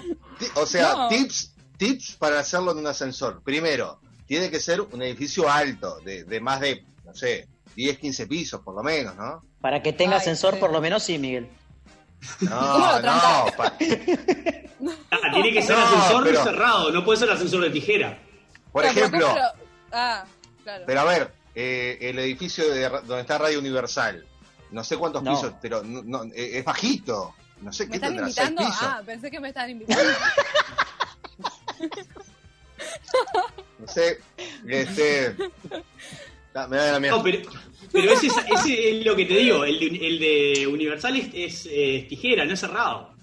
O sea, No. tips, tips para hacerlo en un ascensor. Primero, tiene que ser un edificio alto, de, de más de, no sé, 10, 15 pisos por lo menos, ¿no? Para que tenga Ay, ascensor, sí. por lo menos sí, Miguel. ¿Cómo (laughs) No, no. pa- (laughs) Ah, tiene que ser No, ascensor pero- cerrado, no puede ser ascensor de tijera. por pero ejemplo, ¿cómo lo- Ah, claro. pero a ver, eh, el edificio de ra- donde está Radio Universal, no sé cuántos No. pisos, pero no- no, eh, es bajito. No sé, ¿Me ¿qué están tendrá? ¿Seis invitando? pisos? Ah, pensé que me estaban invitando. (laughs) No sé, este... Me da la mierda. No, pero, pero ese, es- ese es lo que te digo. El de, el de Universal es, es, eh, tijera, no es cerrado.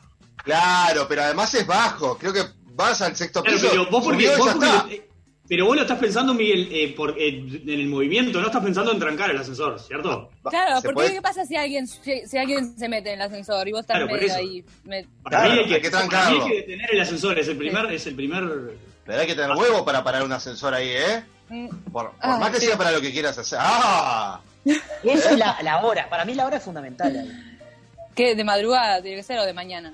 Claro, pero además es bajo. Creo que vas al sexto Claro, piso. pero vos porque, subió y vos ya porque está. lo- eh, pero vos lo estás pensando, Miguel, eh, por, eh, en el movimiento, no estás pensando en trancar el ascensor, ¿cierto? Claro, ¿Se porque puede? ¿qué pasa si alguien, si, si alguien se mete en el ascensor y vos estás Claro, medio ahí? Me- Para, mí hay que, hay que para mí trancarlo. hay que detener el ascensor, es el primer, es el primer. Pero hay que tener huevo para parar un ascensor ahí, ¿eh? Mm. Por, por Ah, más que sí. sea para lo que quieras hacer. ¡Ah! Eso es la, la hora. Para mí la hora es fundamental. ahí. ¿Qué? ¿De madrugada tiene que ser o de mañana?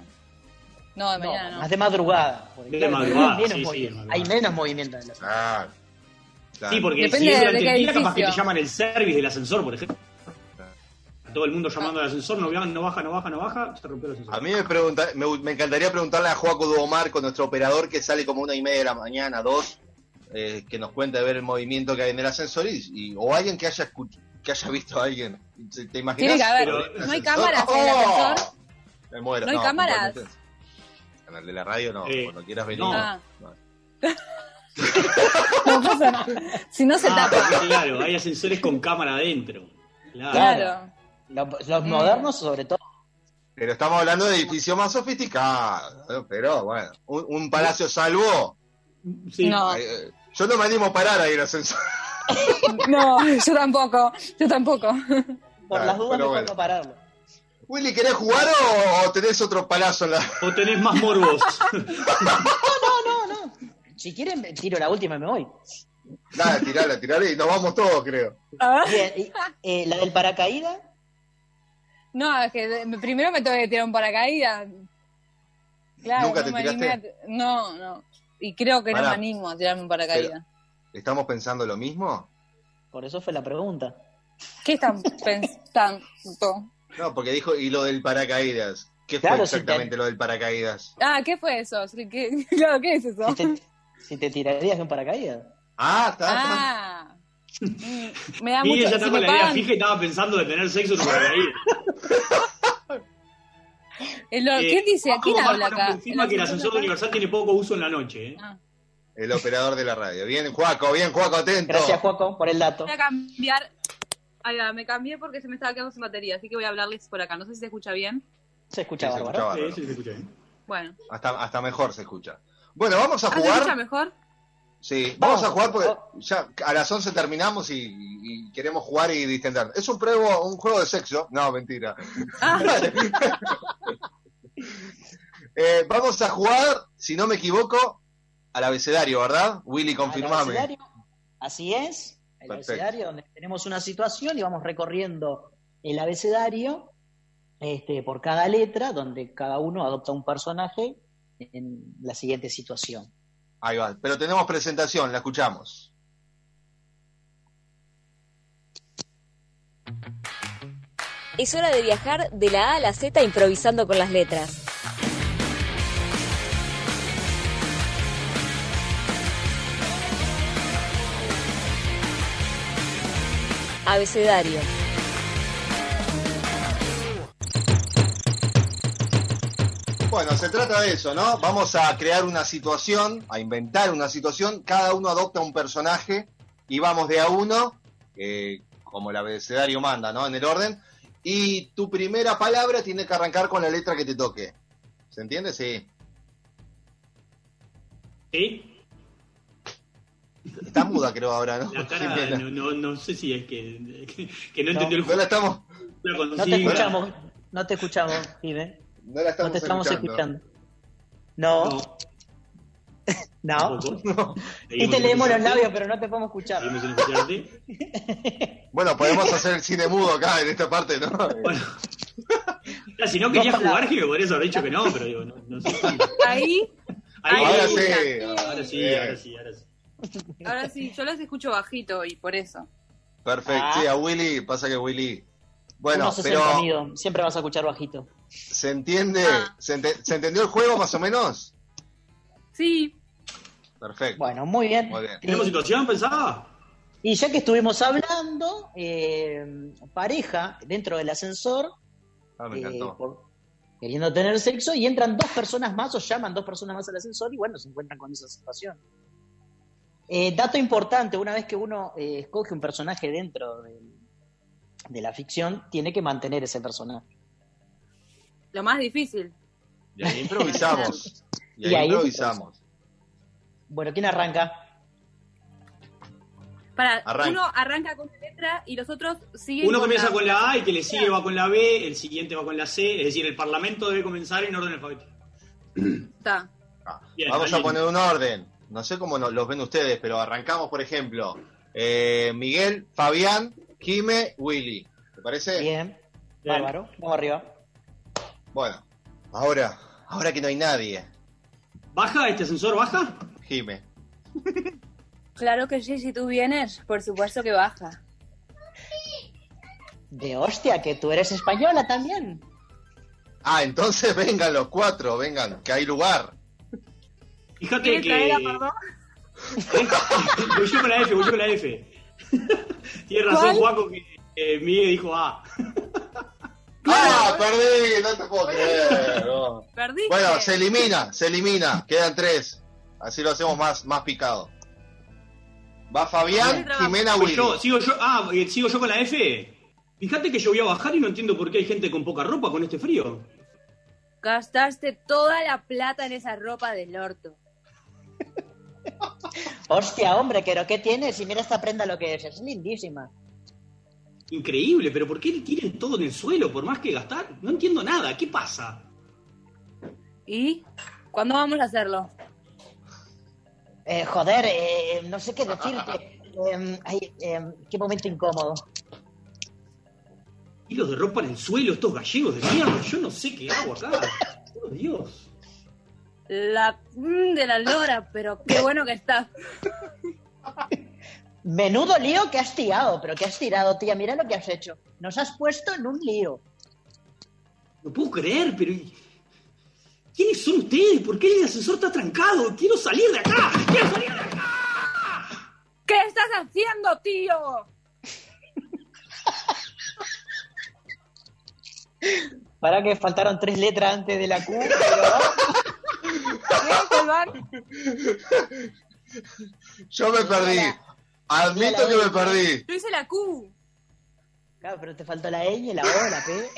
No, de No, mañana no. más de madrugada. De claro, madrugada, hay menos sí, de madrugada. Hay menos movimiento en la Ah, Sí, porque Depende si es de- durante de qué el día, capaz que te llaman el service del ascensor, por ejemplo. Todo el mundo llamando al ascensor, no, no baja, no baja, no baja, se rompió el ascensor. A mí me, pregunta, me, me encantaría preguntarle a Joaco Duomar, con nuestro operador que sale como una y media de la mañana, dos, eh, que nos cuente de ver el movimiento que hay en el ascensor y, y- o alguien que haya que haya visto a alguien. ¿Te, imaginas? Tiene que haber. Pero el ¿No hay cámaras en el ¡Oh! ascensor? Me muero. ¿No hay cámaras? En el de la radio no, Eh, cuando quieras venir. no. Ah. No (laughs) pasa nada. Si no se Ah, tapa. claro, hay ascensores con cámara adentro. Claro. Claro. Los, los modernos, sobre todo. Pero estamos hablando de edificios más sofisticados. ¿no? Pero bueno, un, un palacio salvo. Sí. No. eh, yo no me animo a parar ahí el ascensor. (laughs) No, yo tampoco. Yo tampoco. Por Ah, las dudas, mejor bueno. no pararlo. Willy, ¿querés jugar o, o tenés otro palazo en la.? O tenés más morbos. (laughs) No, no, no. Si quieren, me tiro la última y me voy. Dale, tirala, tirala y nos vamos todos, creo. Bien, y, eh, la del paracaídas. No, es que primero me tengo que tirar un paracaídas. Claro, ¿Nunca no te me tiraste? animé a- No, no. Y creo que no Pará. me animo a tirarme un paracaídas. ¿Estamos pensando lo mismo? Por eso fue la pregunta. ¿Qué están pensando? No, porque dijo, y lo del paracaídas. ¿Qué Claro, fue si exactamente lo del paracaídas? Ah, ¿qué fue eso? ¿Qué, (laughs) claro, ¿qué es eso? Si te, si te tirarías de un paracaídas. Ah, está, está. Ah. (laughs) Me da mucho. ya Si está me con la idea pagan, fija y estaba pensando de tener sexo en paracaídas. (laughs) el Eh, ¿Quién dice? ¿Quién habla acá? confirma que el ascensor universal tiene poco uso en la noche. ¿eh? El operador de la radio. Bien, Juaco, bien, Juaco, atento. Gracias, Juaco, por el dato. Voy a cambiar. Ahí va, me cambié porque se me estaba quedando sin batería, así que voy a hablarles por acá. No sé si se escucha bien. Se escucha Sí, se escucha bárbaro. Sí, sí, se escucha bien. Bueno. Hasta, hasta mejor se escucha. Bueno, vamos a Ah, ¿se escucha jugar. mejor? Sí, vamos a jugar porque ya a las 11 terminamos y, y queremos jugar y distender. Es un pruebo, un juego de sexo. No, mentira. Ah. (laughs) Eh, vamos a jugar, si no me equivoco, al abecedario, ¿verdad? Willy, confirmame. abecedario, Así es. El Perfecto. abecedario donde tenemos una situación y vamos recorriendo el abecedario este, por cada letra, donde cada uno adopta un personaje en la siguiente situación. Ahí va. Pero tenemos presentación, la escuchamos. Es hora de viajar de la A a la Z improvisando con las letras. Abecedario. Bueno, se trata de eso, ¿no? Vamos a crear una situación, a inventar una situación, cada uno adopta un personaje y vamos de a uno, eh, como el abecedario manda, ¿no? En el orden. Y tu primera palabra tiene que arrancar con la letra que te toque. ¿Se entiende? Sí. ¿Sí? Está muda, creo, ahora, ¿no? (laughs) La cara, Jimena. no, no, no sé si es que, que, que no, No, entendió el No juego. la estamos, No te escuchamos, no te escuchamos, Jive. No la No estamos, te estamos escuchando. No, No, (laughs) (laughs) no. Y te leemos los labios, pero no te podemos escuchar. (laughs) Bueno, podemos hacer el cine mudo acá, en esta parte, ¿no? Bueno. Ya, si no querías jugar, que me podrías haber dicho que no, pero digo, no, no sé. Ahí, Ahí, Ahora sí. Ahora sí, ahora sí, ahora sí. ahora sí, yo los escucho bajito y por eso. Perfecto. Ah. Sí, a Willy, pasa que Willy... Bueno, Unos 60 pero amigo, siempre vas a escuchar bajito. ¿se entiende? Ah. ¿Se, ente- ¿Se entendió el juego más o menos? Sí, Perfecto. Bueno, muy bien. Muy bien. ¿Tenemos situación pensada? Y ya que estuvimos hablando, eh, pareja dentro del ascensor, Ah, me eh, por, queriendo tener sexo y entran dos personas más o llaman dos personas más al ascensor y bueno, se encuentran con esa situación. Eh, dato importante, una vez que uno eh, escoge un personaje dentro del- de la ficción, tiene que mantener ese personaje. Lo más difícil. Y ahí improvisamos. (laughs) Y ahí, Y ahí improvisamos. Bueno, ¿quién arranca? Para, Arranca. uno arranca con la letra y los otros siguen Uno comienza la- con la A, el que le sigue va con la B, el siguiente va con la C, es decir, el Parlamento debe comenzar en orden alfabético. Está. Bien, Vamos a poner un orden. No sé cómo los ven ustedes, pero arrancamos, por ejemplo, eh, Miguel, Fabián, Jime, Willy. ¿Te parece? Bien. Bárbaro. Vamos arriba. Bueno, ahora, ahora que no hay nadie, ¿Baja este ascensor? ¿Baja? Jime. Claro que sí, si tú vienes, por supuesto que baja. De hostia, que tú eres española también. Ah, entonces vengan los cuatro, vengan, que hay lugar. Fíjate ¿Quieres traer a que. Pardó? (laughs) voy yo con la F, voy yo con la F. (laughs) Tiene razón. Juaco, que eh, Miguel dijo A. (laughs) ¡Ah, perdí! No te puedo creer. no. Perdiste. Bueno, se elimina, se elimina. Quedan tres. Así lo hacemos más, más picado. Va Fabián, Jimena, Voy Willy. yo, sigo yo, ah, eh, sigo yo con la F. Fíjate que yo voy a bajar y no entiendo por qué hay gente con poca ropa con este frío. Gastaste toda la plata en esa ropa del orto. Hostia, hombre, pero ¿qué tienes? Y mira esta prenda lo que es. Es lindísima. Increíble, pero ¿por qué tienen todo en el suelo por más que gastar? No entiendo nada, ¿qué pasa? ¿Y cuándo vamos a hacerlo? Eh, joder, eh, no sé qué decirte. Eh, ay, eh, qué momento incómodo. Hilos de ropa en el suelo, estos gallegos de mierda, yo no sé qué hago acá. Oh, Dios. La mm, de la lora, pero qué bueno que está. Menudo lío que has tirado, pero que has tirado, tía. Mira lo que has hecho. Nos has puesto en un lío. No puedo creer, pero... ¿Quiénes son ustedes? ¿Por qué el ascensor está trancado? ¡Quiero salir de acá! ¡Quiero salir de acá! ¿Qué estás haciendo, tío? (laughs) Para que faltaron tres letras antes de la Q, pero... (laughs) Yo me perdí. Admito que me perdí. Yo hice la Q. Claro, pero te faltó la ñ, la O, la P.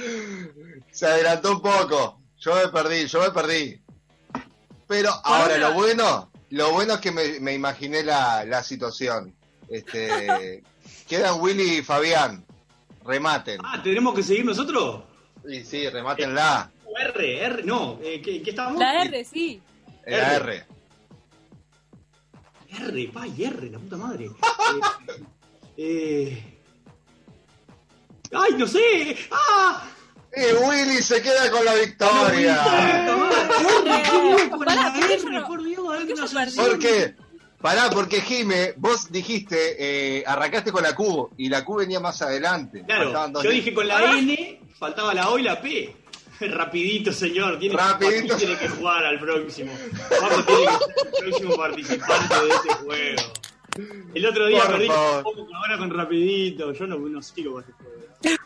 (laughs) Se adelantó un poco. Yo me perdí, yo me perdí. Pero ahora lo bueno, lo bueno es que me, me imaginé la, la situación. Este, (laughs) quedan Willy y Fabián. Rematen. Ah, ¿tenemos que seguir nosotros? Y sí, remátenla. R, R, no, eh, ¿qué, qué estábamos? La R, sí. La R. R, pa, y R, la puta madre. (laughs) Eh, eh, ¡Ay, no sé! ¡Ah! Y Willy se queda con la victoria. ¿por qué. Pará, porque Jime, vos dijiste, eh, arrancaste con la Q y la Q venía más adelante. Claro, yo dije con la N, faltaba la O y la P. (laughs) Rapidito, señor. Tiene, Rapidito. Joaquín tiene que jugar al próximo. Vamos, tiene que ser el próximo participante de este juego. El otro día Por perdí favor. un poco, ahora con rapidito. Yo no, no sigo con este juego. (laughs)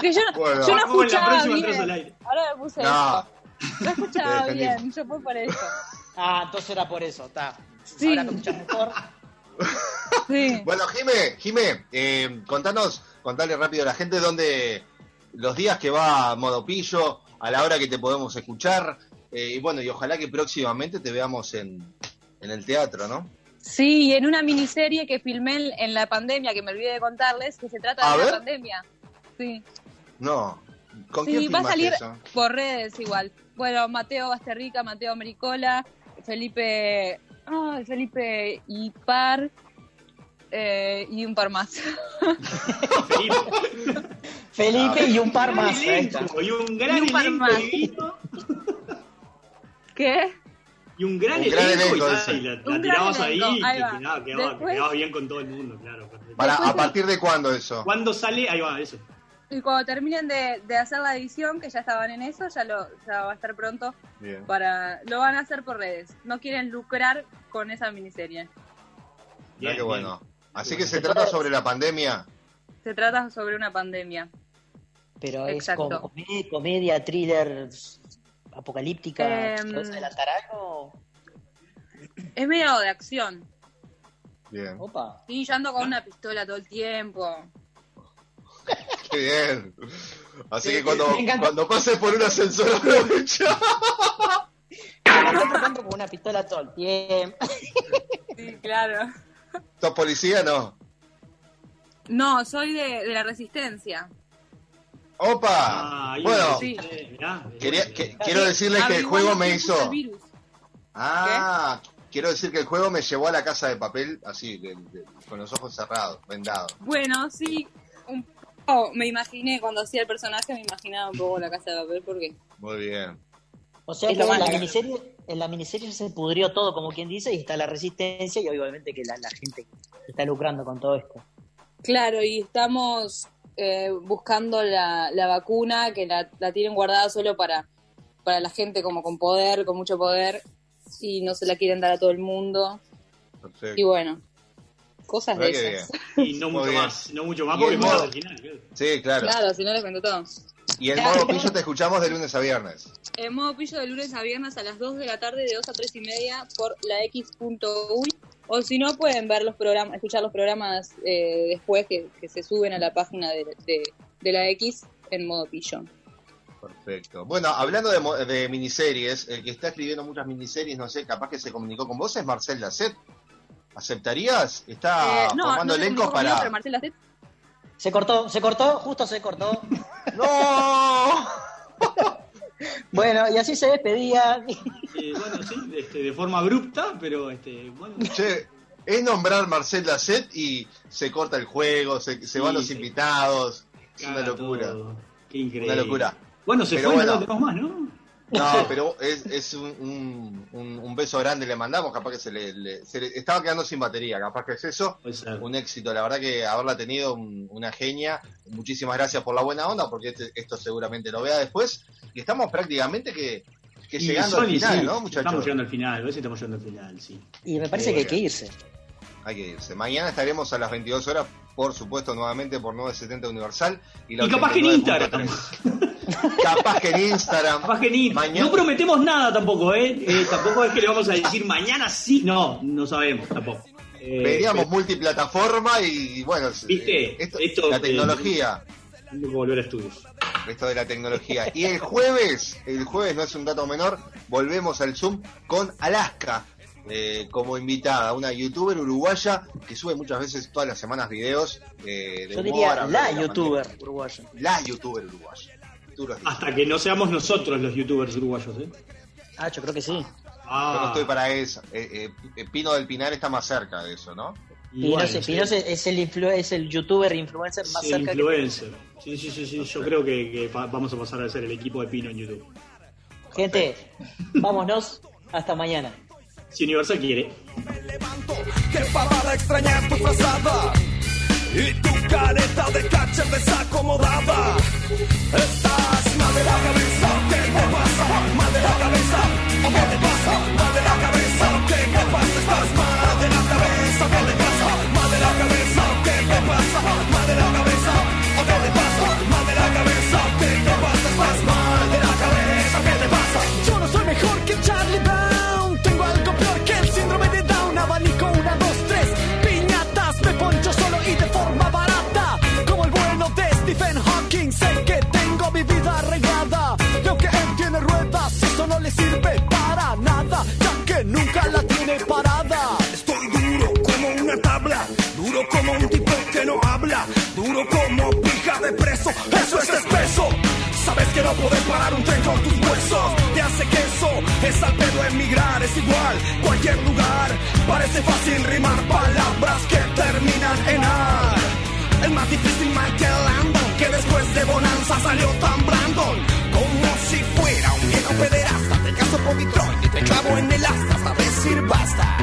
Que yo, no- Bueno. yo no escuchaba próxima bien. entras al aire. Ahora me puse No. esto. No escuchaba (laughs) bien, yo fue por eso. Ah, entonces era por eso, está. Sí. Ahora me escuchas mejor. Sí. Bueno, Jime, Jime, eh, contanos, contale rápido a la gente dónde los días que va a Modopillo, a la hora que te podemos escuchar, eh, y bueno, y ojalá que próximamente te veamos en, en el teatro, ¿no? Sí, en una miniserie que filmé en- la pandemia, que me olvidé de contarles, que se trata A de ver. la pandemia. Sí, No. ¿Con sí quién va a salir eso? por redes igual. Bueno, Mateo Basterrica, Mateo Americola, Felipe, ay, Felipe Ipar eh, y un par más. (laughs) Felipe y un par más. Elenco, y un gran Y un par elenco más. divino, ¿Qué? y un gran Un gran elenco, elenco, y, dice. y la, la Un gran tirabas ahí, elenco, ahí que va. quedaba, quedaba- Después- quedaba bien con todo el mundo, claro. Para, ¿A partir de cuándo eso? ¿Cuándo sale? Ahí va, eso. Y cuando terminen de, de hacer la edición, que ya estaban en eso, ya lo ya va a estar pronto Bien. para lo van a hacer por redes. No quieren lucrar con esa miniserie. Bien, qué bueno. Así que se trata sobre la pandemia. Se trata sobre una pandemia. Pero Exacto. es como comedia, comedia, thriller, apocalíptica. Em, ¿Puedes adelantar algo? Es medio de acción. Bien. Opa. Yo ando con una pistola todo el tiempo. Qué bien. Así Sí, que cuando, (laughs) (laughs) cuando pases por un ascensor aprovecha. Con una pistola todo el tiempo. Sí, claro. ¿Sos policía? No. No, soy de, de la resistencia. ¡Opa! Ah, bueno, Sí. quería, que- quiero decirles que el juego me hizo... Ah, quiero decir que el juego me llevó a la casa de papel así, de- de- con los ojos cerrados, vendados. Bueno, sí, un poco me imaginé, cuando hacía el personaje me imaginaba un poco la casa de papel porque... Muy bien. O sea Es que la, miniserie, en la miniserie se pudrió todo, como quien dice, y está la resistencia y obviamente que la, la gente está lucrando con todo esto. Claro, y estamos eh, buscando la, la vacuna que la, la tienen guardada solo para, para la gente como con poder, con mucho poder, y no se la quieren dar a todo el mundo. Perfecto. Y bueno, cosas de esas. Y no mucho más, no mucho más porque modo- al final. Sí, claro. Claro, si no les cuento todo. Y el modo pillo te escuchamos de lunes a viernes. En modo pillo de lunes a viernes a las 2 de la tarde, de 2 a 3 y media, por la X.uy. O si no, pueden ver los programas, escuchar los programas eh, después que, que se suben a la página de, de, de la X en modo pillo. Perfecto. Bueno, hablando de, de miniseries, el que está escribiendo muchas miniseries, no sé, capaz que se comunicó con vos, es Marcel Lacet. ¿Aceptarías? Está Eh, no, formando no elencos conmigo, para... pero Marcela Tet- Se cortó, se cortó, justo se cortó. (laughs) ¡No! (laughs) Bueno, y así se despedía. Eh, bueno, sí, este, de forma abrupta, pero este, bueno. Che, es nombrar Marcel Lacet y se corta el juego, se, se van los invitados. Es una caga locura. todo. Qué increíble. Una locura. Bueno, se Pero fue, bueno. no lo tenemos más, ¿no? No, (laughs) pero es, es un, un, un- un beso grande le mandamos, capaz que se le, le- se le- estaba quedando sin batería, capaz que es eso, un éxito, la verdad que haberla tenido un- una genia, muchísimas gracias por la buena onda, porque este- esto seguramente lo vea después, y estamos prácticamente que, que Y llegando al final, sí, ¿no muchachos? Estamos llegando al final, si estamos llegando al final, sí. Y me parece que hay que irse. Hay que irse. Mañana estaremos a las 22 horas, por supuesto, nuevamente por 970 Universal. Y, la Y capaz que en 89.3. capaz que en Instagram. Capaz que ni- Mañana- No prometemos nada tampoco, ¿eh? Eh, Tampoco es que le vamos a decir mañana sí. No, no sabemos tampoco. Eh, Veríamos pero- multiplataforma y, bueno, ¿Viste? eh, esto- Esto, la eh, tecnología. Tengo que volver a estudios. Esto de la tecnología. Y el jueves, el jueves no es un dato menor, volvemos al Zoom con Alaska eh, como invitada, una youtuber uruguaya que sube muchas veces todas las semanas videos eh, de Yo humor, diría la youtuber uruguaya. La youtuber uruguaya. Tú lo has dicho. Hasta que no seamos nosotros los youtubers uruguayos, ¿eh? Ah, yo creo que sí. Ah. Yo no estoy para eso. Eh, eh, Pino del Pinar está más cerca de eso, ¿no? Bueno, Pino, sí. Pino es, el influ- es el youtuber influencer más Sí, cerca influencer. Sí, sí, sí, sí. Yo creo que, que vamos a pasar a ser el equipo de Pino en YouTube. que. Gente, vámonos. Hasta mañana. Si Universal quiere. Qué parada extraña es tu frazada y tu careta de catcher desacomodada. Mal la cabeza, ¿qué te pasa? Mal de la cabeza, ¿o qué te pasa? Mal de la cabeza, ¿qué te pasa? No podés parar un tren con tus huesos. Te hace queso, es al pedo emigrar, es igual. Cualquier lugar, parece fácil rimar palabras que terminan en ar. El más difícil Michael Landon, que después de Bonanza salió tan Brandon. Como si fuera un viejo pederasta. Te caso por Detroit y te clavo en el asta hasta decir basta.